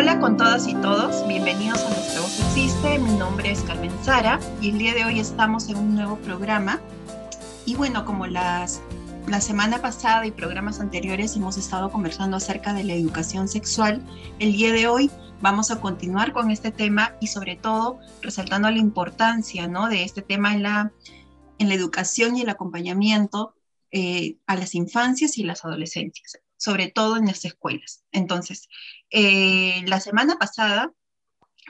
Hola con todas y todos, bienvenidos a Nuestra Voz Existe. Mi nombre es Carmen Sara y el día de hoy estamos en un nuevo programa. Y bueno, como las, la semana pasada y programas anteriores hemos estado conversando acerca de la educación sexual, el día de hoy vamos a continuar con este tema y sobre todo resaltando la importancia ¿no? de este tema en la, en la educación y el acompañamiento eh, a las infancias y las adolescencias sobre todo en las escuelas. Entonces, eh, la semana pasada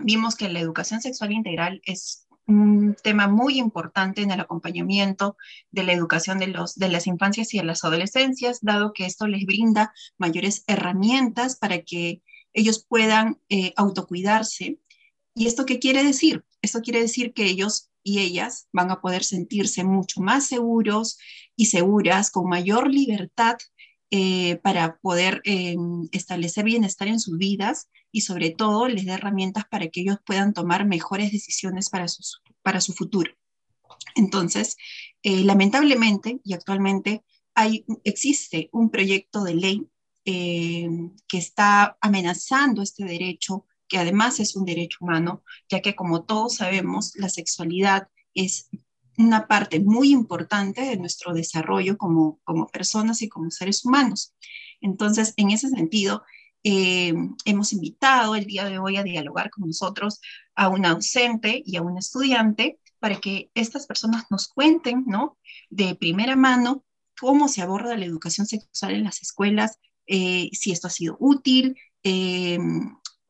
vimos que la educación sexual integral es un tema muy importante en el acompañamiento de la educación de, los, de las infancias y de las adolescencias, dado que esto les brinda mayores herramientas para que ellos puedan eh, autocuidarse. ¿Y esto qué quiere decir? Esto quiere decir que ellos y ellas van a poder sentirse mucho más seguros y seguras, con mayor libertad eh, para poder eh, establecer bienestar en sus vidas y sobre todo les dé herramientas para que ellos puedan tomar mejores decisiones para, para su futuro. Entonces, eh, lamentablemente y actualmente hay, existe un proyecto de ley que está amenazando este derecho, que además es un derecho humano, ya que como todos sabemos, la sexualidad es una parte muy importante de nuestro desarrollo como, como personas y como seres humanos. Entonces, en ese sentido, eh, hemos invitado el día de hoy a dialogar con nosotros a una docente y a un estudiante para que estas personas nos cuenten, ¿no? De primera mano cómo se aborda la educación sexual en las escuelas, eh, si esto ha sido útil, eh,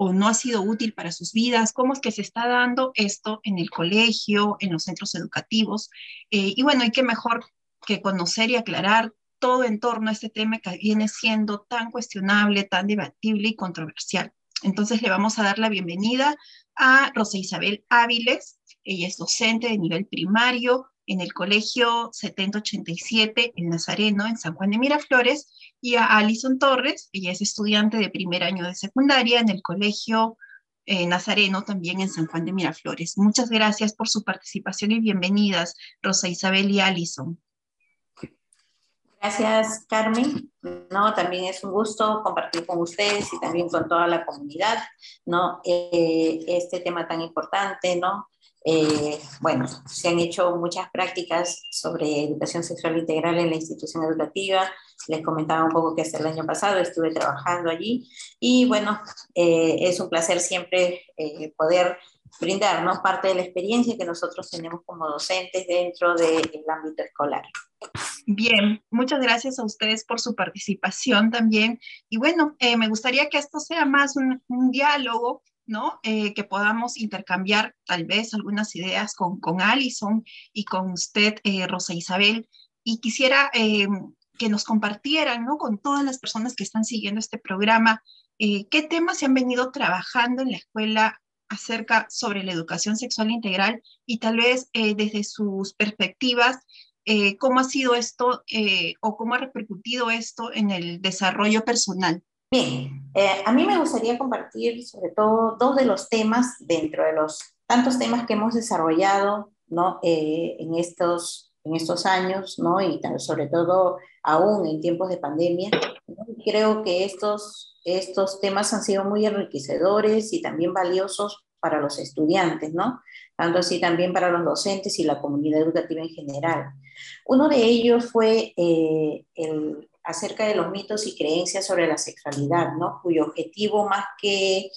o no ha sido útil para sus vidas, cómo es que se está dando esto en el colegio, en los centros educativos. Eh, y bueno, hay que mejor que conocer y aclarar todo en torno a este tema que viene siendo tan cuestionable, tan debatible y controversial. Entonces le vamos a dar la bienvenida a Rosa Isabel Áviles. Ella es docente de nivel primario en el Colegio 7087 en Nazareno, en San Juan de Miraflores, y a Alison Torres, ella es estudiante de primer año de secundaria en el Colegio eh, Nazareno, también en San Juan de Miraflores. Muchas gracias por su participación y bienvenidas, Rosa Isabel y Alison. Gracias, Carmen. No, también es un gusto compartir con ustedes y también con toda la comunidad, ¿no? Eh, este tema tan importante, ¿no? Eh, bueno, se han hecho muchas prácticas sobre educación sexual integral en la institución educativa. Les comentaba un poco que hasta el año pasado estuve trabajando allí y bueno, eh, es un placer siempre eh, poder brindarnos parte de la experiencia que nosotros tenemos como docentes dentro del ámbito escolar. Bien, muchas gracias a ustedes por su participación también. Y bueno, me gustaría que esto sea más un diálogo ¿no? Eh, que podamos intercambiar tal vez algunas ideas con, con Alison y con usted, eh, Rosa Isabel. Y quisiera eh, que nos compartieran, ¿no? Con todas las personas que están siguiendo este programa, qué temas se han venido trabajando en la escuela acerca sobre la educación sexual integral y tal vez desde sus perspectivas, cómo ha sido esto o cómo ha repercutido esto en el desarrollo personal Bien, eh, a mí me gustaría compartir sobre todo dos de los temas dentro de los tantos temas que hemos desarrollado ¿no? Eh, en, estos, en estos años, ¿no? y sobre todo aún en tiempos de pandemia. Creo que estos, estos temas han sido muy enriquecedores y también valiosos para los estudiantes, ¿no? tanto así también para los docentes y la comunidad educativa en general. Uno de ellos fue eh, el, acerca de los mitos y creencias sobre la sexualidad, ¿no? cuyo objetivo más que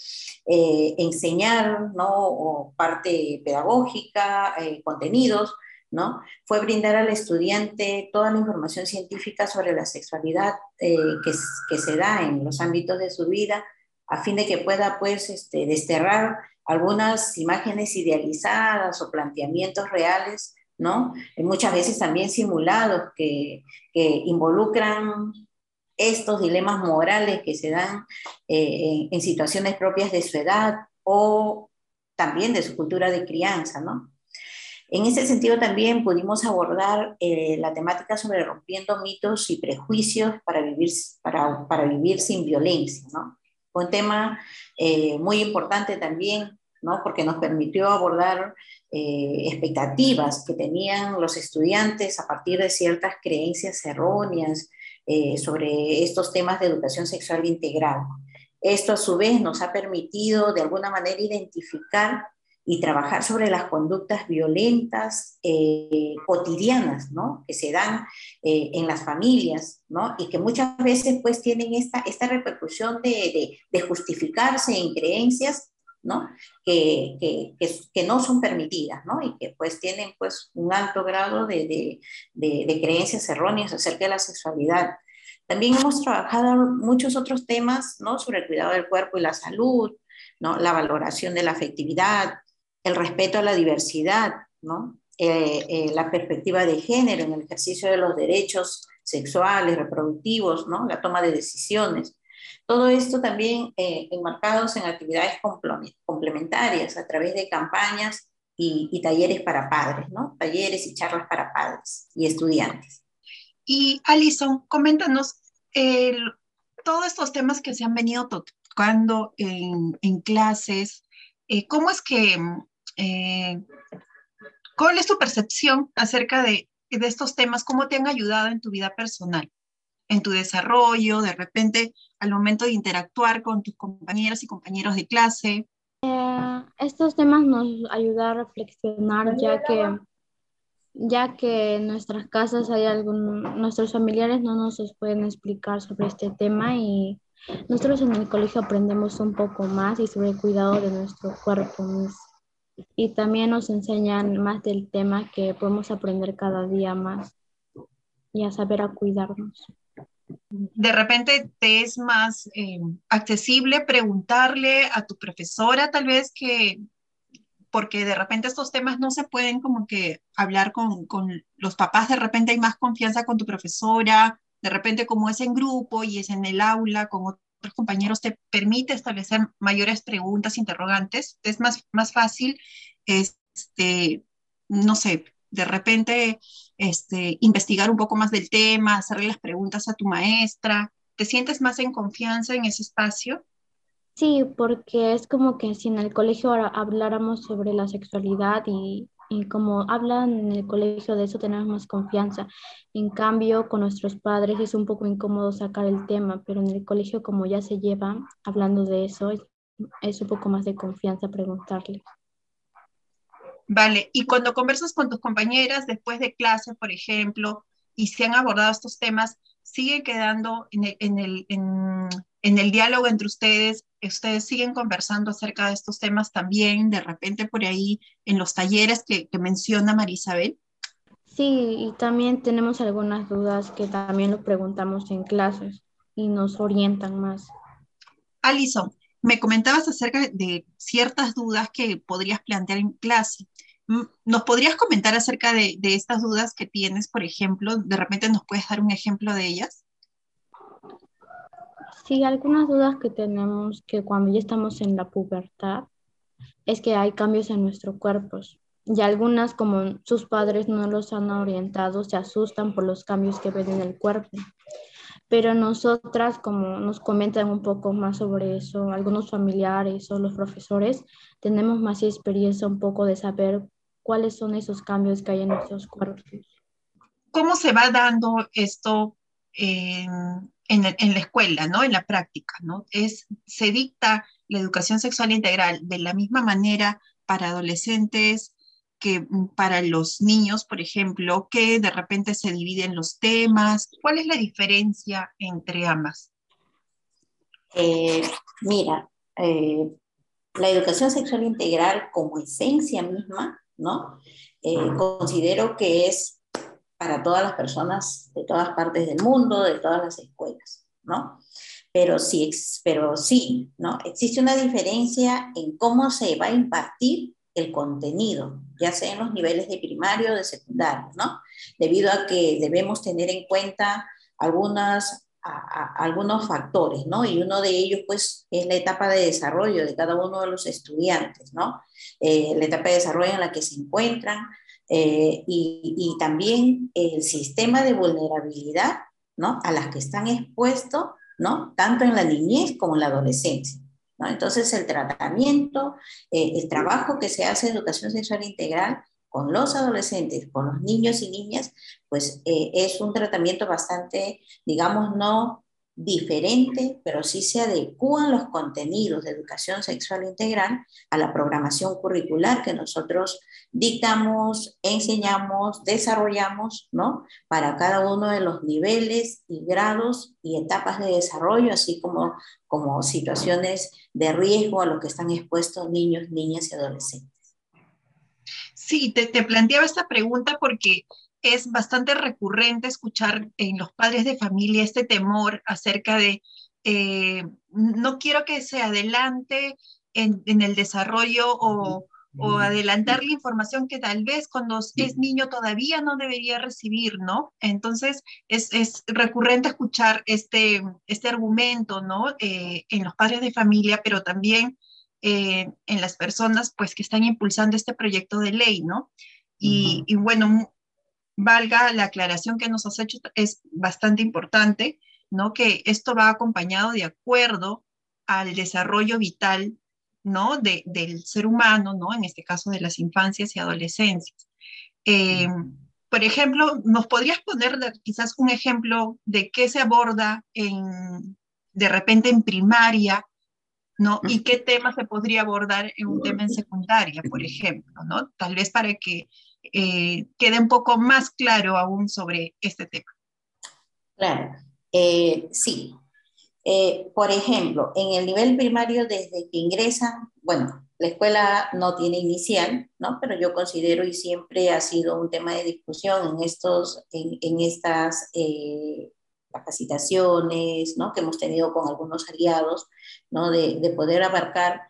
eh, enseñar, ¿no? o parte pedagógica, eh, contenidos, ¿no? fue brindar al estudiante toda la información científica sobre la sexualidad eh, que, que, se da en los ámbitos de su vida, a fin de que pueda pues, este, desterrar algunas imágenes idealizadas o planteamientos reales ¿no? Muchas veces también simulados que, involucran estos dilemas morales que se dan eh, en situaciones propias de su edad o también de su cultura de crianza, ¿no? En ese sentido también pudimos abordar eh, la temática sobre rompiendo mitos y prejuicios para vivir, para, para vivir sin violencia, ¿no? Un tema eh, muy importante también, ¿no? Porque nos permitió abordar eh, expectativas que tenían los estudiantes a partir de ciertas creencias erróneas sobre estos temas de educación sexual integral. Esto a su vez nos ha permitido de alguna manera identificar y trabajar sobre las conductas violentas eh, cotidianas, ¿no? Que se dan eh, en las familias, ¿no? Y que muchas veces pues tienen esta, esta repercusión de, de, justificarse en creencias, ¿no? Que, no son permitidas, ¿no? Y que pues tienen pues un alto grado de, de creencias erróneas acerca de la sexualidad. También hemos trabajado muchos otros temas, ¿no? Sobre el cuidado del cuerpo y la salud, ¿no? La valoración de la afectividad, el respeto a la diversidad, ¿no? Eh, eh, la perspectiva de género en el ejercicio de los derechos sexuales, reproductivos, ¿no? la toma de decisiones. Todo esto también eh, enmarcados en actividades complementarias a través de campañas y, talleres para padres, ¿no? talleres y charlas para padres y estudiantes. Y Alison, coméntanos todos estos temas que se han venido tocando en, en clases, ¿cómo es que eh, ¿Cuál es tu percepción acerca de, estos temas? ¿Cómo te han ayudado en tu vida personal? En tu desarrollo, de repente, al momento de interactuar con tus compañeras y compañeros de clase. Eh, estos temas nos ayudan a reflexionar ya que ya que en nuestras casas hay algún, nuestros familiares no nos pueden explicar sobre este tema y nosotros en el colegio aprendemos un poco más y sobre el cuidado de nuestro cuerpo y también nos enseñan más del tema que podemos aprender cada día más y a saber a cuidarnos. De repente te es más eh, accesible preguntarle a tu profesora tal vez que, porque de repente estos temas no se pueden como que hablar con, con los papás, de repente hay más confianza con tu profesora, de repente como es en grupo y es en el aula con otros compañeros te permite establecer mayores preguntas, interrogantes, es más, más fácil, este, no sé, de repente este, investigar un poco más del tema, hacerle las preguntas a tu maestra. ¿Te sientes más en confianza en ese espacio? Sí, porque es como que si en el colegio habláramos sobre la sexualidad y y como hablan en el colegio de eso tenemos más confianza. En cambio, con nuestros padres es un poco incómodo sacar el tema, pero en el colegio como ya se lleva hablando de eso, es, un poco más de confianza preguntarle. Vale, y cuando conversas con tus compañeras después de clase, por ejemplo, y se han abordado estos temas, sigue quedando en el, en el, en el diálogo entre ustedes, ustedes siguen conversando acerca de estos temas también, de repente por ahí en los talleres que, que menciona Marisabel. Sí, y también tenemos algunas dudas que también lo preguntamos en clases y nos orientan más. Alison, me comentabas acerca de ciertas dudas que podrías plantear en clase. ¿Nos podrías comentar acerca de, de estas dudas que tienes, por ejemplo? ¿De repente nos puedes dar un ejemplo de ellas? Sí, algunas dudas que tenemos que cuando ya estamos en la pubertad es que hay cambios en nuestros cuerpos y algunas como sus padres no los han orientado se asustan por los cambios que ven en el cuerpo. Pero nosotras, como nos comentan un poco más sobre eso, algunos familiares o los profesores, tenemos más experiencia un poco de saber cuáles son esos cambios que hay en nuestros cuerpos. ¿Cómo se va dando esto en, en, la escuela, ¿no? En la práctica, ¿no? Es, se dicta la educación sexual integral de la misma manera para adolescentes que para los niños, por ejemplo, que de repente se dividen los temas. ¿Cuál es la diferencia entre ambas? Eh, mira, eh, la educación sexual integral como esencia misma, ¿no? Eh, considero que es para todas las personas de todas partes del mundo, de todas las escuelas, ¿no? Pero sí, pero sí, ¿no? Existe una diferencia en cómo se va a impartir el contenido, ya sea en los niveles de primario o de secundario, ¿no? Debido a que debemos tener en cuenta algunas, algunos factores, ¿no? Y uno de ellos, pues, es la etapa de desarrollo de cada uno de los estudiantes, ¿no? Eh, la etapa de desarrollo en la que se encuentran, Eh, y, y, también el sistema de vulnerabilidad, ¿no? A las que están expuestos, ¿no? Tanto en la niñez como en la adolescencia. ¿no? Entonces, el tratamiento, eh, el trabajo que se hace en educación sexual integral con los adolescentes, con los niños y niñas, pues eh, es un tratamiento bastante, digamos, no diferente, pero sí se adecúan los contenidos de educación sexual integral a la programación curricular que nosotros dictamos, enseñamos, desarrollamos, ¿no? Para cada uno de los niveles y grados y etapas de desarrollo, así como, como situaciones de riesgo a los que están expuestos niños, niñas y adolescentes. Sí, te, te planteaba esta pregunta porque es bastante recurrente escuchar en los padres de familia este temor acerca de, eh, no quiero que se adelante en, el desarrollo o, adelantar la información que tal vez cuando es niño todavía no debería recibir, ¿no? Entonces, es, recurrente escuchar este, este argumento, ¿no? Eh, en los padres de familia, pero también eh, en las personas, pues, que están impulsando este proyecto de ley, ¿no? Y, y, bueno, valga la aclaración que nos has hecho, es bastante importante, ¿no? Que esto va acompañado de acuerdo al desarrollo vital, ¿no? De, del ser humano, ¿no? En este caso de las infancias y adolescencias. Eh, por ejemplo, ¿nos podrías poner quizás un ejemplo de qué se aborda en, de repente en primaria, ¿no? Y qué tema se podría abordar en un tema en secundaria, por ejemplo, ¿no? Tal vez para que eh, quede un poco más claro aún sobre este tema. Claro, eh, sí. Eh, por ejemplo, en el nivel primario, desde que ingresan, bueno, la escuela no tiene inicial, ¿no? Pero yo considero y siempre ha sido un tema de discusión en, estos, en, en estas capacitaciones, ¿no? Que hemos tenido con algunos aliados, ¿no? De, de poder abarcar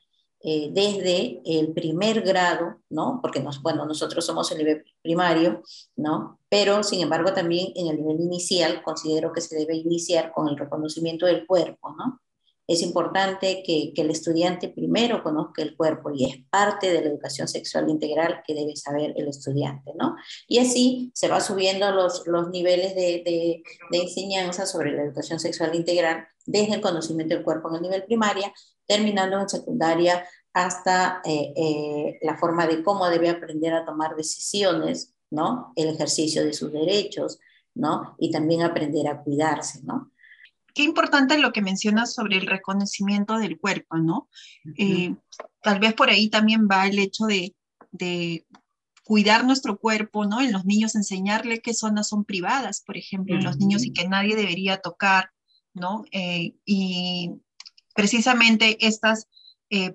eh, desde el primer grado, ¿no? Porque nos, bueno, nosotros somos el nivel primario, ¿no? Pero, sin embargo, también en el nivel inicial considero que se debe iniciar con el reconocimiento del cuerpo, ¿no? Es importante que, el estudiante primero conozca el cuerpo y es parte de la educación sexual integral que debe saber el estudiante, ¿no? Y así se va subiendo los, los niveles de, de, de enseñanza sobre la educación sexual integral desde el conocimiento del cuerpo en el nivel primaria terminando en secundaria hasta eh, eh, la forma de cómo debe aprender a tomar decisiones, ¿no? El ejercicio de sus derechos, ¿no? Y también aprender a cuidarse, ¿no? Qué importante lo que mencionas sobre el reconocimiento del cuerpo, ¿no? Eh, tal vez por ahí también va el hecho de, de, cuidar nuestro cuerpo, ¿no? En los niños enseñarle qué zonas son privadas, por ejemplo, en los niños y que nadie debería tocar, ¿no? y precisamente estas, eh,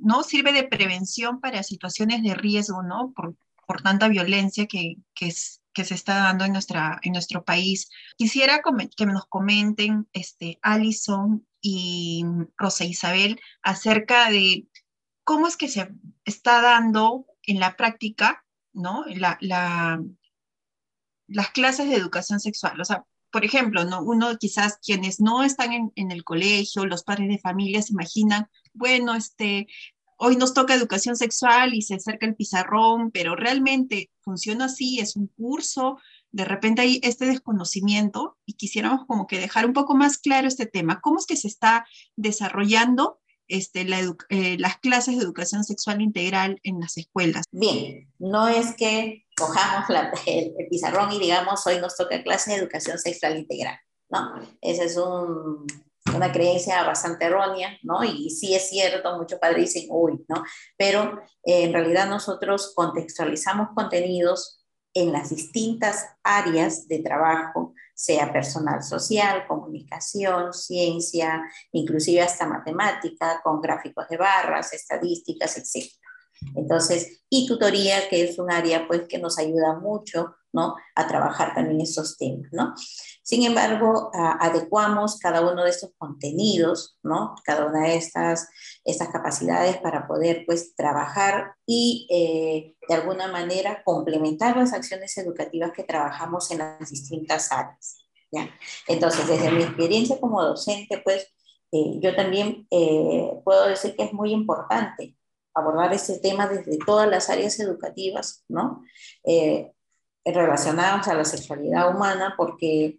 ¿no? Sirve de prevención para situaciones de riesgo, ¿no? Por, por tanta violencia que, que, es, que, se está dando en, nuestra, en nuestro país. Quisiera que nos comenten, este, Alison y Rosa Isabel, acerca de cómo es que se está dando en la práctica, ¿no? La, la, las clases de educación sexual. O sea, por ejemplo, ¿no? uno quizás quienes no están en, el colegio, los padres de familia se imaginan, bueno, este, hoy nos toca educación sexual y se acerca el pizarrón, pero realmente funciona así, es un curso, de repente hay este desconocimiento y quisiéramos como que dejar un poco más claro este tema. ¿Cómo es que se está desarrollando este, eh, las clases de educación sexual integral en las escuelas? Bien, no es que cojamos el, pizarrón y digamos, hoy nos toca clase de educación sexual integral, ¿no? Esa es una creencia bastante errónea, ¿no? Y sí es cierto, muchos padres dicen, uy, ¿no? Pero eh, en realidad nosotros contextualizamos contenidos en las distintas áreas de trabajo sea personal social, comunicación, ciencia, inclusive hasta matemática, con gráficos de barras, estadísticas, etc. Entonces, y tutoría, que es un área pues que nos ayuda mucho, ¿no? A trabajar también estos temas, ¿no? Sin embargo, adecuamos cada uno de estos contenidos, ¿no? Cada una de estas, estas capacidades para poder, pues, trabajar y, eh, de alguna manera, complementar las acciones educativas que trabajamos en las distintas áreas, ¿ya? Entonces, desde mi experiencia como docente, pues, eh, yo también eh, puedo decir que es muy importante abordar este tema desde todas las áreas educativas, ¿no? Eh, relacionadas a la sexualidad humana, porque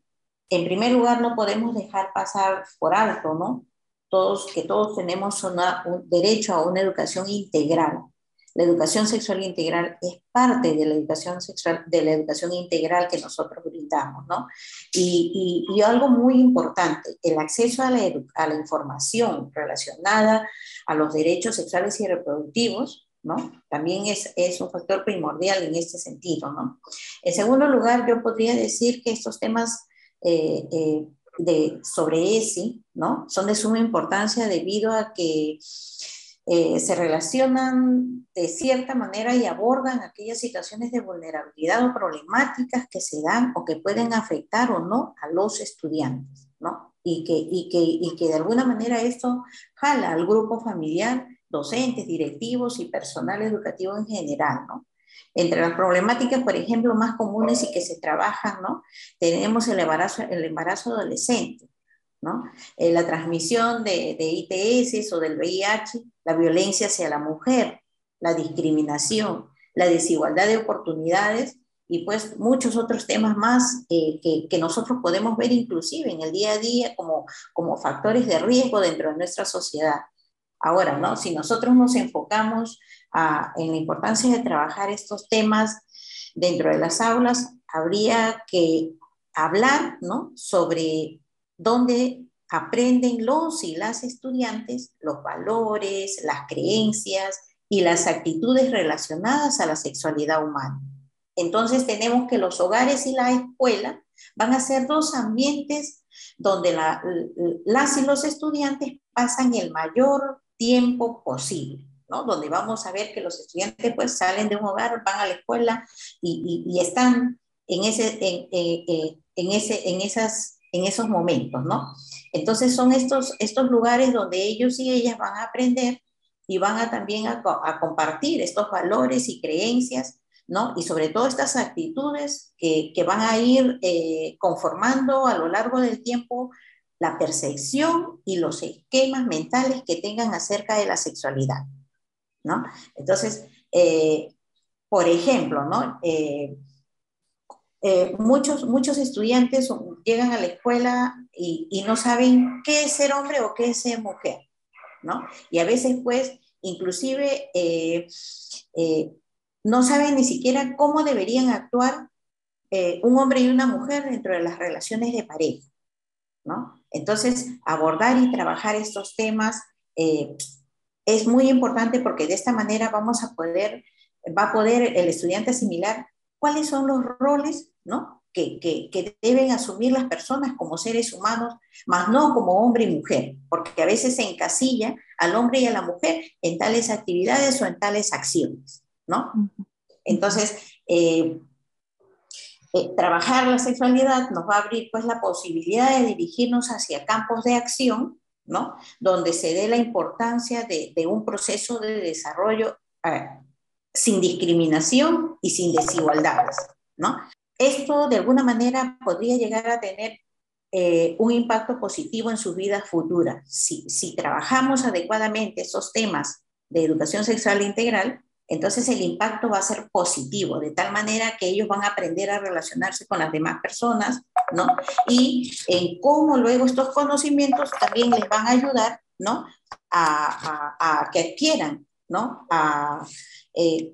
en primer lugar no podemos dejar pasar por alto, ¿no? Todos, que todos tenemos un derecho a una educación integral, la educación sexual integral es parte de la educación sexual, de la educación integral que nosotros brindamos, ¿no? Y, y, algo muy importante, el acceso a la, a la información relacionada a los derechos sexuales y reproductivos, ¿no? También es, es, un factor primordial en este sentido, ¿no? En segundo lugar, yo podría decir que estos temas eh, eh, de, sobre ESI, ¿no? Son de suma importancia debido a que eh, se relacionan de cierta manera y abordan aquellas situaciones de vulnerabilidad o problemáticas que se dan o que pueden afectar o no a los estudiantes, ¿no? Y que, y que, y que de alguna manera esto jala al grupo familiar, docentes, directivos y personal educativo en general, ¿no? Entre las problemáticas, por ejemplo, más comunes y que se trabajan, ¿no? Tenemos el embarazo, el embarazo adolescente, ¿no? Eh, la transmisión de, ITS o del VIH, la violencia hacia la mujer, la discriminación, la desigualdad de oportunidades y pues muchos otros temas más eh, que, nosotros podemos ver inclusive en el día a día como, como factores de riesgo dentro de nuestra sociedad. Ahora, ¿no? Si nosotros nos enfocamos en la importancia de trabajar estos temas dentro de las aulas, habría que hablar, ¿no? Sobre donde aprenden los y las estudiantes los valores, las creencias y las actitudes relacionadas a la sexualidad humana. Entonces tenemos que los hogares y la escuela van a ser dos ambientes donde las y los estudiantes pasan el mayor tiempo posible. ¿no? donde vamos a ver que los estudiantes pues salen de un hogar, van a la escuela y, están en, ese, en, ese, en esas en esos momentos, ¿no? Entonces son estos, estos lugares donde ellos y ellas van a aprender y van a también a, compartir estos valores y creencias, ¿no? Y sobre todo estas actitudes que, que van a ir eh, conformando a lo largo del tiempo la percepción y los esquemas mentales que tengan acerca de la sexualidad, ¿no? Entonces, eh, por ejemplo, ¿no? Eh, muchos, muchos estudiantes llegan a la escuela y, no saben qué es ser hombre o qué es ser mujer, ¿no? Y a veces, pues, inclusive eh, eh, no saben ni siquiera cómo deberían actuar un hombre y una mujer dentro de las relaciones de pareja, ¿no? Entonces, abordar y trabajar estos temas es muy importante porque de esta manera vamos a poder, va a poder el estudiante asimilar cuáles son los roles ¿no? Que, que, deben asumir las personas como seres humanos, más no como hombre y mujer, porque a veces se encasilla al hombre y a la mujer en tales actividades o en tales acciones. ¿no? Entonces, eh, eh, trabajar la sexualidad nos va a abrir pues la posibilidad de dirigirnos hacia campos de acción, ¿no? Donde se dé la importancia de, de un proceso de desarrollo eh, sin discriminación y sin desigualdades, ¿no? Esto de alguna manera podría llegar a tener eh, un impacto positivo en sus vidas futuras. Si, trabajamos adecuadamente esos temas de educación sexual integral, entonces el impacto va a ser positivo, de tal manera que ellos van a aprender a relacionarse con las demás personas, ¿no? Y en cómo luego estos conocimientos también les van a ayudar, ¿no? A que adquieran, ¿no? A, eh,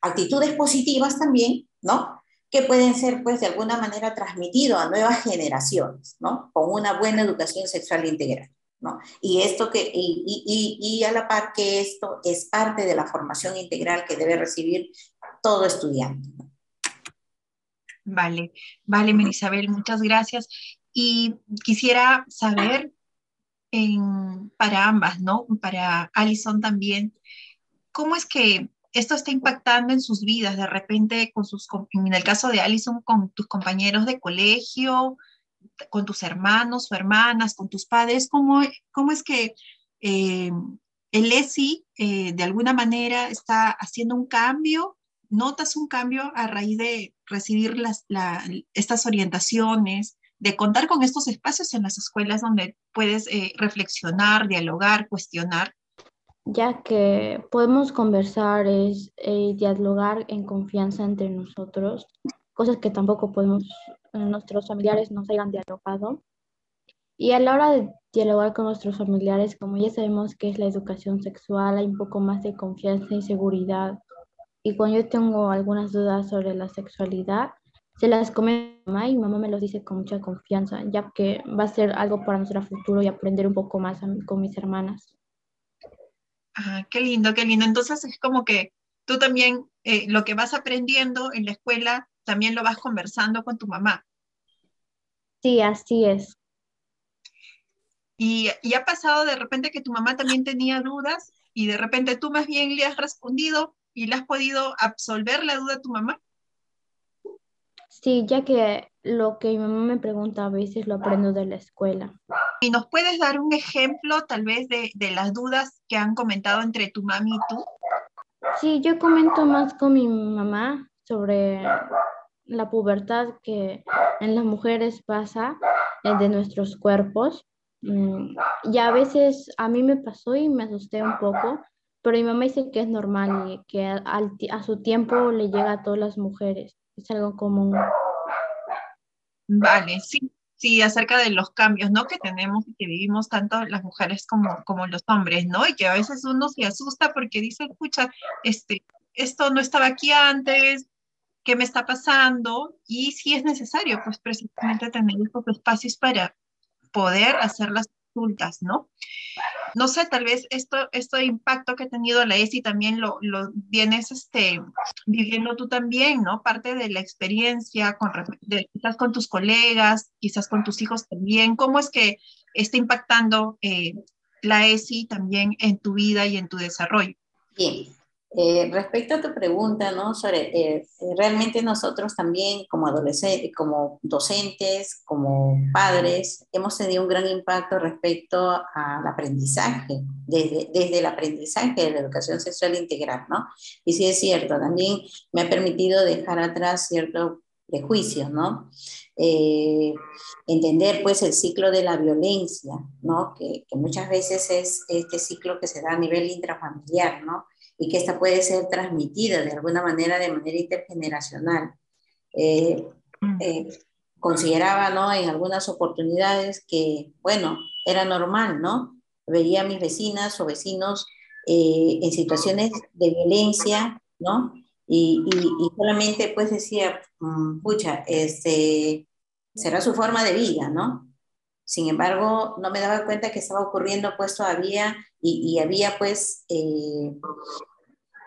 actitudes positivas también, ¿no? Que pueden ser, pues, de alguna manera transmitidos a nuevas generaciones, ¿no? Con una buena educación sexual integral, ¿no? Y esto que, y, y, y a la par que esto es parte de la formación integral que debe recibir todo estudiante. Vale, vale, Merisabel, muchas gracias. Y quisiera saber en, para ambas, ¿no? Para Alison también, ¿cómo es que esto está impactando en sus vidas? De repente, con sus, en el caso de Alison, con tus compañeros de colegio, con tus hermanos o hermanas, con tus padres, ¿cómo, cómo es que eh, el ESI eh, de alguna manera está haciendo un cambio? ¿Notas un cambio a raíz de recibir las, estas orientaciones, de contar con estos espacios en las escuelas donde puedes eh, reflexionar, dialogar, cuestionar? Ya que podemos conversar, es eh, dialogar en confianza entre nosotros, cosas que tampoco podemos, eh, nuestros familiares nos hayan dialogado. Y a la hora de dialogar con nuestros familiares, como ya sabemos que es la educación sexual, hay un poco más de confianza y seguridad. Y cuando yo tengo algunas dudas sobre la sexualidad, se las comento a mamá y mamá me los dice con mucha confianza, ya que va a ser algo para nuestro futuro y aprender un poco más con mis hermanas. Ah, qué lindo, qué lindo. Entonces es como que tú también eh, lo que vas aprendiendo en la escuela también lo vas conversando con tu mamá. Sí, así es. Y, y, ha pasado de repente que tu mamá también tenía dudas y de repente tú más bien le has respondido y le has podido absolver la duda a tu mamá. Sí, ya que lo que mi mamá me pregunta a veces lo aprendo de la escuela. ¿Y nos puedes dar un ejemplo tal vez de, de las dudas que han comentado entre tu mami y tú? Sí, yo comento más con mi mamá sobre la pubertad que en las mujeres pasa de nuestros cuerpos. Mm, y a veces a mí me pasó y me asusté un poco, pero mi mamá dice que es normal y que a su tiempo le llega a todas las mujeres es algo común. Vale, sí, sí, acerca de los cambios, ¿no? Que tenemos y que vivimos tanto las mujeres como, como los hombres, ¿no? Y que a veces uno se asusta porque dice, escucha, este, esto no estaba aquí antes, ¿qué me está pasando? Y sí es necesario, pues precisamente tener estos espacios para poder hacer las ¿no? no sé, tal vez esto, este impacto que ha tenido la ESI también lo, lo vienes este, viviendo tú también, ¿no? Parte de la experiencia, con, quizás con tus colegas, quizás con tus hijos también. ¿Cómo es que está impactando eh, la ESI también en tu vida y en tu desarrollo? Bien, eh, respecto a tu pregunta, ¿no? Sobre, eh, realmente nosotros también como adolescentes, como docentes, como padres, hemos tenido un gran impacto respecto al aprendizaje, desde, desde el aprendizaje de la educación sexual integral, ¿no? Y sí es cierto, también me ha permitido dejar atrás ciertos prejuicios, ¿no? Eh, entender pues el ciclo de la violencia, ¿no? Que, que muchas veces es este ciclo que se da a nivel intrafamiliar, ¿no? Y que esta puede ser transmitida de alguna manera de manera intergeneracional. Eh, mm. eh, consideraba, ¿no? En algunas oportunidades que, bueno, era normal, ¿no? Veía a mis vecinas o vecinos eh, en situaciones de violencia, ¿no? Y, y, solamente pues decía, mm, pucha, este, será su forma de vida, ¿no? Sin embargo, no me daba cuenta que estaba ocurriendo pues todavía y, había pues eh,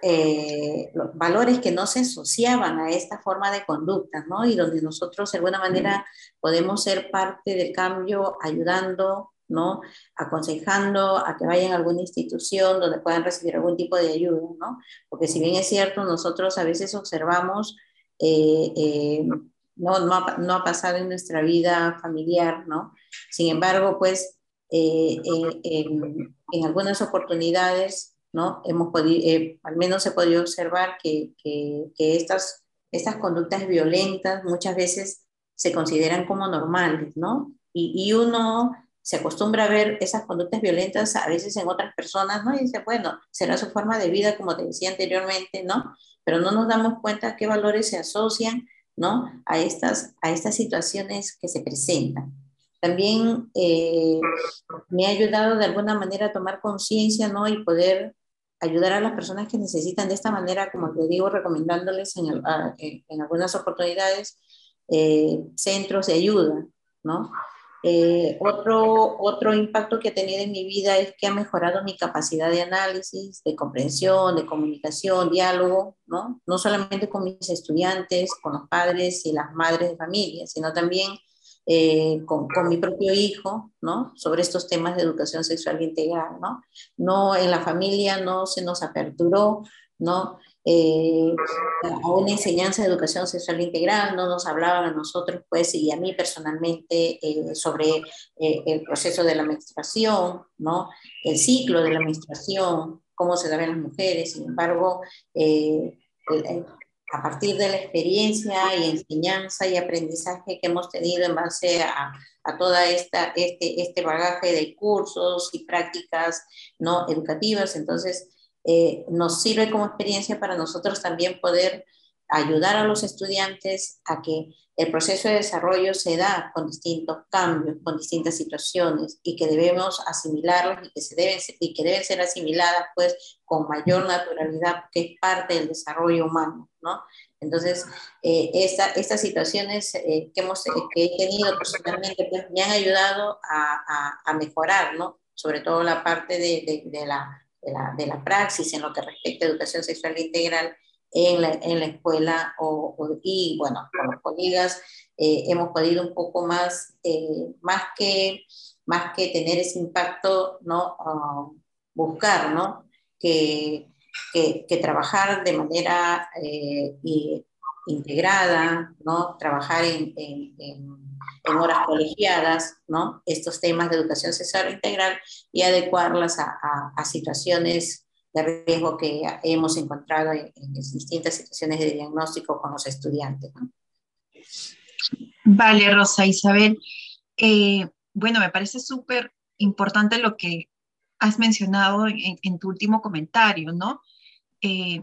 eh, valores que no se asociaban a esta forma de conducta, ¿no? Y donde nosotros de alguna manera podemos ser parte del cambio ayudando, ¿no? Aconsejando a que vayan a alguna institución donde puedan recibir algún tipo de ayuda, ¿no? Porque si bien es cierto, nosotros a veces observamos eh, no, no ha, no, ha, pasado en nuestra vida familiar, ¿no? Sin embargo, pues eh, eh, en, algunas oportunidades, ¿no? Hemos podido, eh, al menos ha podido observar que, que, que, estas, estas conductas violentas muchas veces se consideran como normales, ¿no? Y, y uno se acostumbra a ver esas conductas violentas a veces en otras personas, ¿no? Y dice, bueno, será su forma de vida, como te decía anteriormente, ¿no? Pero no nos damos cuenta qué valores se asocian ¿no? A estas, a estas situaciones que se presentan. También eh, me ha ayudado de alguna manera a tomar conciencia, ¿no? Y poder ayudar a las personas que necesitan de esta manera, como te digo, recomendándoles en, algunas oportunidades eh, centros de ayuda, ¿no? Eh, otro, otro impacto que ha tenido en mi vida es que ha mejorado mi capacidad de análisis, de comprensión, de comunicación, diálogo, ¿no? No solamente con mis estudiantes, con los padres y las madres de familia, sino también eh, con, con, mi propio hijo, ¿no? Sobre estos temas de educación sexual integral, ¿no? No, en la familia no se nos aperturó, ¿no? Eh, a una enseñanza de educación sexual integral, no nos hablaban a nosotros, pues, y a mí personalmente, eh, sobre eh, el proceso de la menstruación, ¿no? El ciclo de la menstruación, cómo se da en las mujeres, sin embargo, a partir de la experiencia y enseñanza y aprendizaje que hemos tenido en base a, a toda esta, este, este bagaje de cursos y prácticas no educativas, entonces eh, nos sirve como experiencia para nosotros también poder ayudar a los estudiantes a que el proceso de desarrollo se da con distintos cambios, con distintas situaciones y que debemos asimilarlos y que, se deben, y que deben ser asimiladas pues con mayor naturalidad porque es parte del desarrollo humano, ¿no? Entonces, eh, estas situaciones eh, que, hemos, que he tenido personalmente pues, me han ayudado a, a, mejorar, ¿no? Sobre todo la parte de, la, de, la, praxis en lo que respecta a educación sexual integral en la, en la escuela o, y bueno, con los colegas eh, hemos podido un poco más, eh, más, que, más que tener ese impacto, ¿no? Ah, buscar, ¿no? Que, que, que trabajar de manera eh, integrada, ¿no? Trabajar en, en, en, horas colegiadas, ¿no? Estos temas de educación sexual integral y adecuarlas a, situaciones de riesgo que hemos encontrado en, distintas situaciones de diagnóstico con los estudiantes. Vale, Rosa Isabel. Eh, bueno, me parece súper importante lo que has mencionado en, tu último comentario, ¿no? Eh,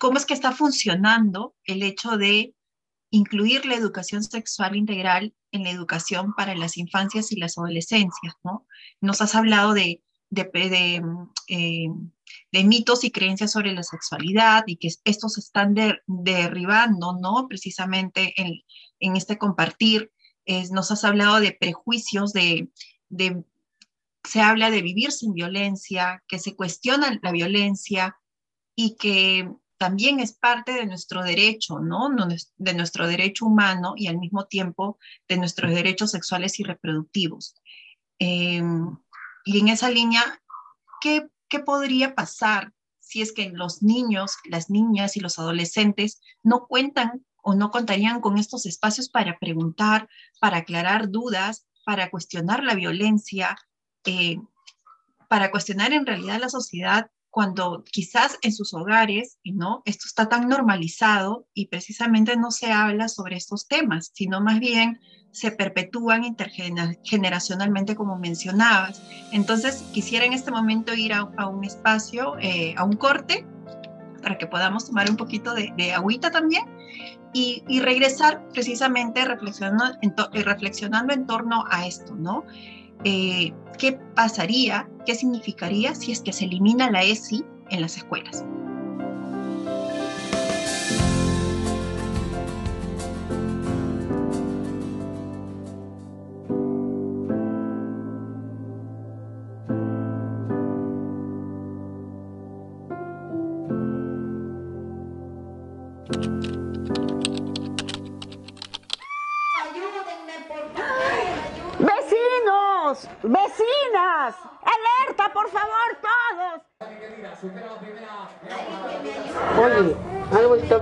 ¿Cómo es que está funcionando el hecho de incluir la educación sexual integral en la educación para las infancias y las adolescencias, ¿no? Nos has hablado de, de eh, mitos y creencias sobre la sexualidad y que estos se están derribando, ¿no? Precisamente en, este compartir, nos has hablado de prejuicios, de, se habla de vivir sin violencia, que se cuestiona la violencia y que también es parte de nuestro derecho, ¿no? De nuestro derecho humano y al mismo tiempo de nuestros derechos sexuales y reproductivos. Em, y en esa línea, ¿qué ¿qué podría pasar si es que los niños, las niñas y los adolescentes no cuentan o no contarían con estos espacios para preguntar, para aclarar dudas, para cuestionar la violencia, eh, para cuestionar en realidad la sociedad cuando quizás en sus hogares, ¿no? Esto está tan normalizado y precisamente no se habla sobre estos temas, sino más bien se perpetúan intergeneracionalmente, como mencionabas. Entonces, quisiera en este momento ir a, un espacio, eh, a un corte, para que podamos tomar un poquito de, agüita también y, regresar precisamente reflexionando en, reflexionando en torno a esto, ¿no? Eh, ¿Qué pasaría, qué significaría si es que se elimina la ESI en las escuelas?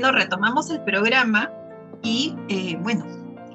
Bueno, retomamos el programa y eh, bueno,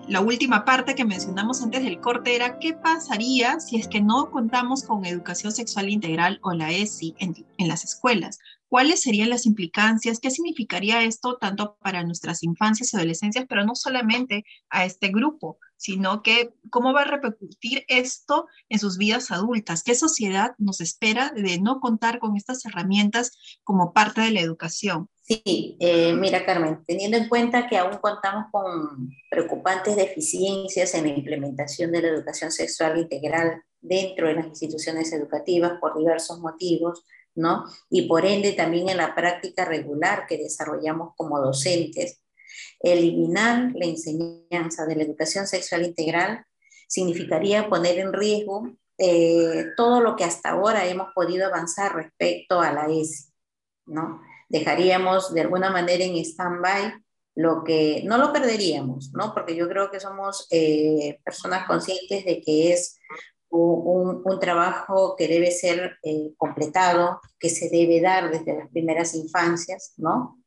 la última parte que mencionamos antes del corte era qué pasaría si es que no contamos con educación sexual integral o la ESI en, en, las escuelas. ¿Cuáles serían las implicancias? ¿Qué significaría esto tanto para nuestras infancias y adolescencias, pero no solamente a este grupo, sino que cómo va a repercutir esto en sus vidas adultas. ¿Qué sociedad nos espera de no contar con estas herramientas como parte de la educación? Sí, eh, mira Carmen, teniendo en cuenta que aún contamos con preocupantes deficiencias en la implementación de la educación sexual integral dentro de las instituciones educativas por diversos motivos, ¿no? Y por ende también en la práctica regular que desarrollamos como docentes, Eliminar la enseñanza de la educación sexual integral significaría poner en riesgo eh, todo lo que hasta ahora hemos podido avanzar respecto a la ESI, ¿no? Dejaríamos de alguna manera en stand-by lo que no lo perderíamos, ¿no? Porque yo creo que somos eh, personas conscientes de que es un, trabajo que debe ser eh, completado, que se debe dar desde las primeras infancias, ¿no?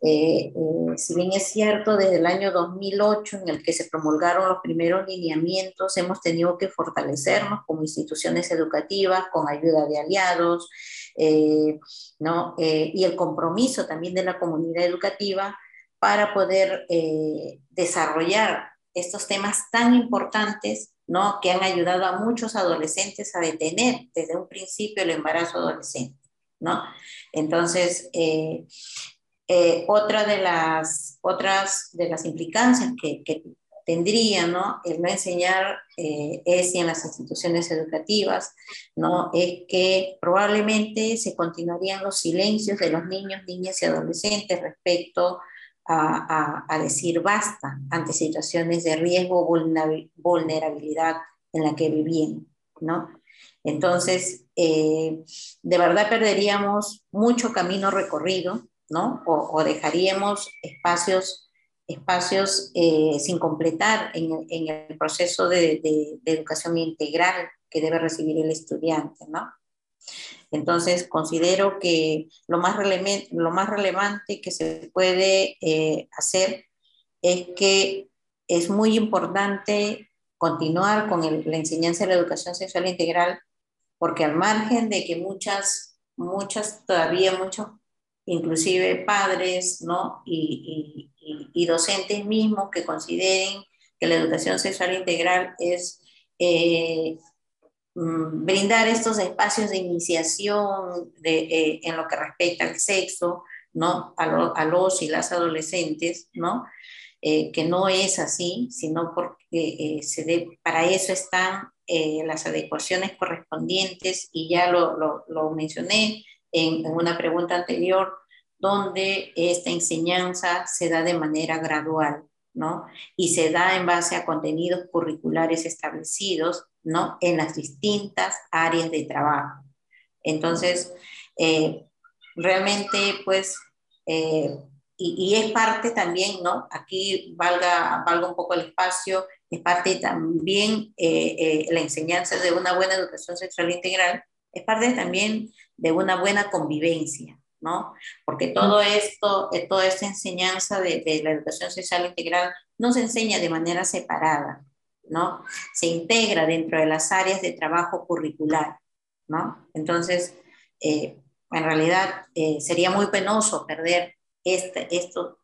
Eh, eh, si bien es cierto, desde el año 2008, en el que se promulgaron los primeros lineamientos, hemos tenido que fortalecernos como instituciones educativas, con ayuda de aliados, eh, ¿no? y el compromiso también de la comunidad educativa para poder desarrollar estos temas tan importantes ¿no? que han ayudado a muchos adolescentes a detener desde un principio el embarazo adolescente. ¿no? Entonces, eh, otra de las, otras de las implicancias que, que tendría ¿no? el no enseñar eh, ESI en las instituciones educativas, ¿no? es que probablemente se continuarían los silencios de los niños, niñas y adolescentes respecto a, a, decir basta ante situaciones de riesgo vulnerabilidad en la que vivían. ¿no? Entonces, eh, de verdad perderíamos mucho camino recorrido ¿no? O, dejaríamos espacios, espacios eh, sin completar en, el proceso de, educación integral que debe recibir el estudiante, ¿no? Entonces, considero que lo más, lo más relevante que se puede eh, hacer es que es muy importante continuar con la enseñanza de la educación sexual integral, porque al margen de que muchas, muchas, todavía muchos inclusive padres ¿no? y, docentes mismos que consideren que la educación sexual integral es eh, mm, brindar estos espacios de iniciación de, eh, en lo que respecta al sexo ¿no? a, los y las adolescentes, ¿no? Eh, que no es así, sino porque se para eso están las adecuaciones correspondientes y ya lo, lo, lo mencioné en, una pregunta anterior, donde esta enseñanza se da de manera gradual, ¿no? Y se da en base a contenidos curriculares establecidos, ¿no? En las distintas áreas de trabajo. Entonces, eh, realmente, pues, eh, y, es parte también, ¿no? Aquí valga, valga un poco el espacio, es parte también eh, la enseñanza de una buena educación sexual integral, es parte también de una buena convivencia, ¿no? Porque todo esto, eh, toda esta enseñanza de, la educación sexual integral no se enseña de manera separada, ¿no? Se integra dentro de las áreas de trabajo curricular, ¿no? Entonces, eh, en realidad eh, sería muy penoso perder este,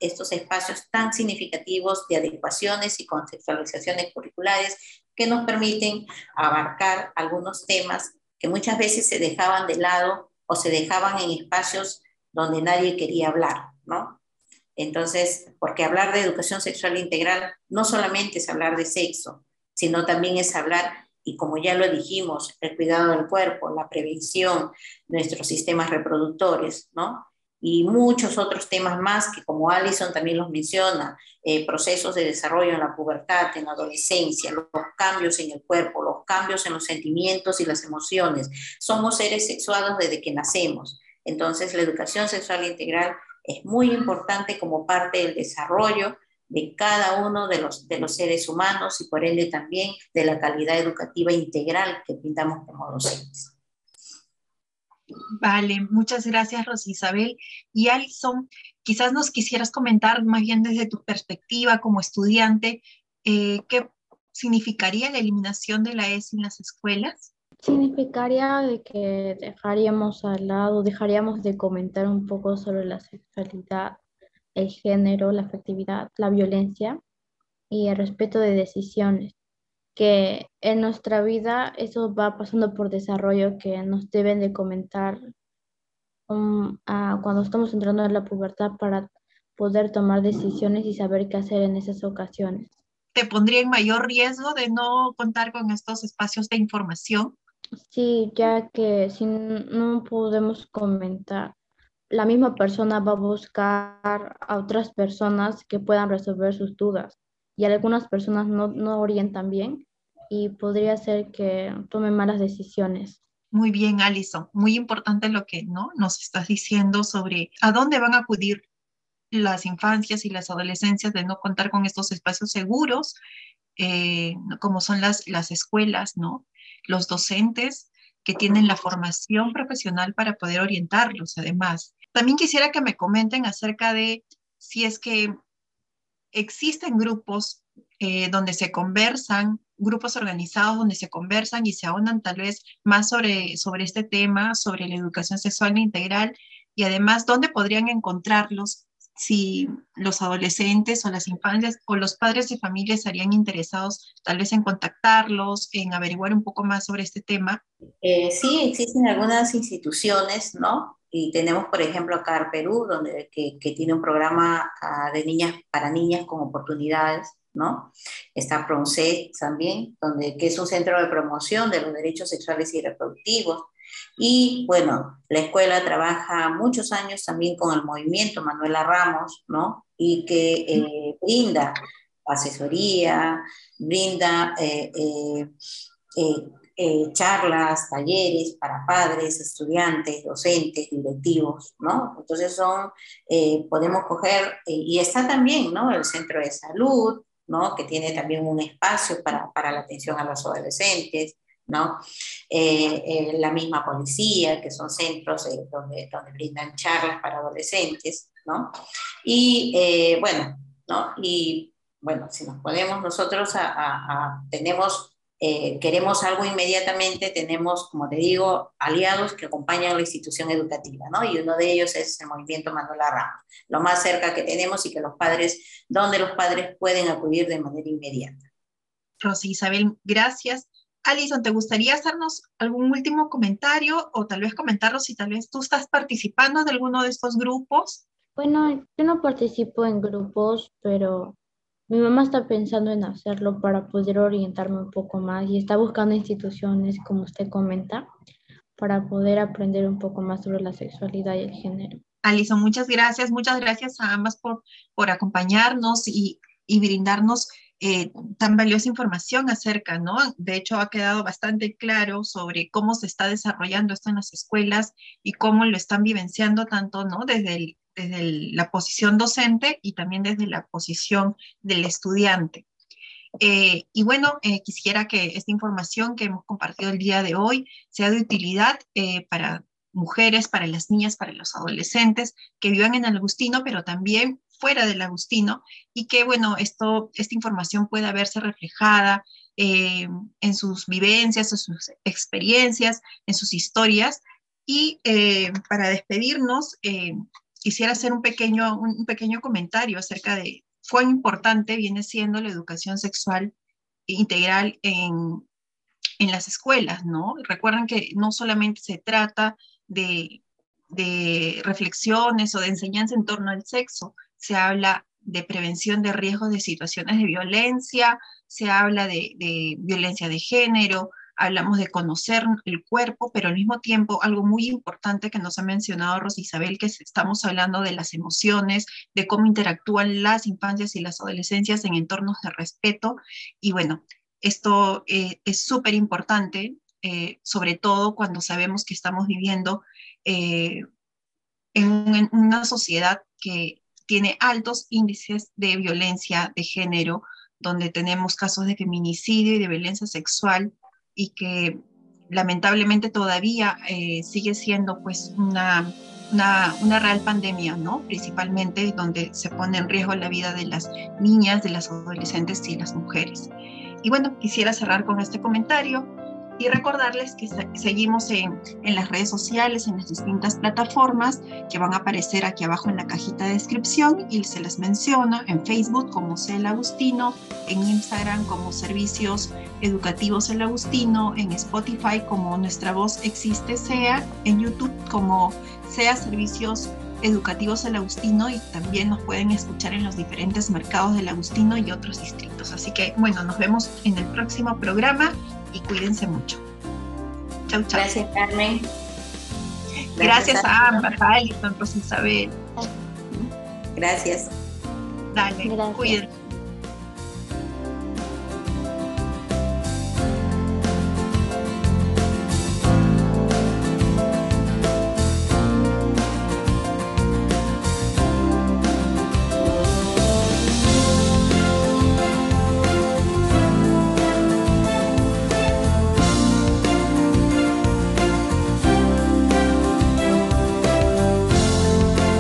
estos espacios tan significativos de adecuaciones y contextualizaciones curriculares que nos permiten abarcar algunos temas que muchas veces se dejaban de lado o se dejaban en espacios donde nadie quería hablar, ¿no? Entonces, porque hablar de educación sexual integral no solamente es hablar de sexo, sino también es hablar, y como ya lo dijimos, el cuidado del cuerpo, la prevención, nuestros sistemas reproductores, ¿no? Y muchos otros temas más que como Alison también los menciona, eh, procesos de desarrollo en la pubertad, en la adolescencia, los cambios en el cuerpo, los cambios en los sentimientos y las emociones. Somos seres sexuados desde que nacemos. Entonces la educación sexual integral es muy importante como parte del desarrollo de cada uno de los, de los seres humanos y por ende también de la calidad educativa integral que pintamos como docentes. Vale, muchas gracias, Rosisabel. Y Alison, quizás nos quisieras comentar más bien desde tu perspectiva como estudiante, eh, ¿qué significaría la eliminación de la ESI en las escuelas? Significaría de que dejaríamos al lado, dejaríamos de comentar un poco sobre la sexualidad, el género, la afectividad, la violencia y el respeto de decisiones, que en nuestra vida eso va pasando por desarrollo que nos deben de comentar um, cuando estamos entrando en la pubertad para poder tomar decisiones y saber qué hacer en esas ocasiones. ¿Te pondría en mayor riesgo de no contar con estos espacios de información? Sí, ya que si no podemos comentar, la misma persona va a buscar a otras personas que puedan resolver sus dudas y algunas personas no, no orientan bien y podría ser que tomen malas decisiones. Muy bien, Alison. Muy importante lo que ¿no? nos estás diciendo sobre a dónde van a acudir las infancias y las adolescencias de no contar con estos espacios seguros, eh, como son las, las escuelas, ¿no? Los docentes que tienen la formación profesional para poder orientarlos, además. También quisiera que me comenten acerca de si es que existen grupos eh, donde se conversan, grupos organizados donde se conversan y se ahondan tal vez más sobre, este tema, sobre la educación sexual integral y además dónde podrían encontrarlos si los adolescentes o las infancias o los padres de familia estarían interesados tal vez en contactarlos, en averiguar un poco más sobre este tema. Eh, sí, existen algunas instituciones, ¿no? Y tenemos, por ejemplo, acá Perú, donde, que, tiene un programa ah, de niñas para niñas con oportunidades, ¿no? Está PRONSEC también, donde, que es un centro de promoción de los derechos sexuales y reproductivos. Y bueno, la escuela trabaja muchos años también con el movimiento Manuela Ramos, ¿no? Y que eh, brinda asesoría, brinda eh, eh, charlas, talleres para padres, estudiantes, docentes, directivos, ¿no? Entonces son, podemos coger, y está también, ¿no? El centro de salud, ¿no? Que tiene también un espacio para, para la atención a los adolescentes, ¿no? Eh, eh, la misma policía, que son centros eh, donde, donde brindan charlas para adolescentes, ¿no? Y bueno, ¿no? Y bueno, si nos podemos nosotros a, tenemos queremos algo inmediatamente, tenemos, como te digo, aliados que acompañan a la institución educativa, ¿no? Y uno de ellos es el movimiento Manuela Ramos, lo más cerca que tenemos y que los padres, donde los padres pueden acudir de manera inmediata. Rosy Isabel, gracias. Alison, ¿te gustaría hacernos algún último comentario o tal vez comentarnos si tal vez tú estás participando de alguno de estos grupos? Bueno, yo no participo en grupos, pero mi mamá está pensando en hacerlo para poder orientarme un poco más y está buscando instituciones, como usted comenta, para poder aprender un poco más sobre la sexualidad y el género. Alison, muchas gracias. Muchas gracias a ambas por, por acompañarnos y, y brindarnos eh, tan valiosa información acerca, ¿no? De hecho, ha quedado bastante claro sobre cómo se está desarrollando esto en las escuelas y cómo lo están vivenciando tanto, ¿no? Desde, desde la posición docente y también desde la posición del estudiante. Eh, y bueno, eh, quisiera que esta información que hemos compartido el día de hoy sea de utilidad para mujeres, para las niñas, para los adolescentes que vivan en el Agustino, pero también fuera del Agustino y que, bueno, esto, esta información pueda verse reflejada eh, en sus vivencias, en sus experiencias, en sus historias. Y eh, para despedirnos, eh, quisiera hacer un pequeño, un pequeño comentario acerca de cuán importante viene siendo la educación sexual integral en, en las escuelas, ¿no? Recuerden que no solamente se trata de, de reflexiones o de enseñanza en torno al sexo, se habla de prevención de riesgos de situaciones de violencia, se habla de, violencia de género, hablamos de conocer el cuerpo, pero al mismo tiempo algo muy importante que nos ha mencionado Isabel, que estamos hablando de las emociones, de cómo interactúan las infancias y las adolescencias en entornos de respeto. Y bueno, esto eh, es súper importante, eh, sobre todo cuando sabemos que estamos viviendo eh, en una sociedad que tiene altos índices de violencia de género, donde tenemos casos de feminicidio y de violencia sexual y que lamentablemente todavía eh, sigue siendo pues una, una, real pandemia, ¿no? Principalmente donde se pone en riesgo la vida de las niñas, de las adolescentes y las mujeres. Y bueno, quisiera cerrar con este comentario y recordarles que seguimos en, en, las redes sociales, en las distintas plataformas que van a aparecer aquí abajo en la cajita de descripción y se las menciono en Facebook como CEL Agustino, en Instagram como Servicios Educativos El Agustino, en Spotify como Nuestra Voz Existe SEA, en YouTube como SEA Servicios Educativos El Agustino y también nos pueden escuchar en los diferentes mercados del Agustino y otros distritos. Así que bueno, nos vemos en el próximo programa y cuídense mucho. Chau, chau. Gracias, Carmen. Gracias, a ambas, a Alison, Rosa Isabel. Gracias. Dale, cuídense.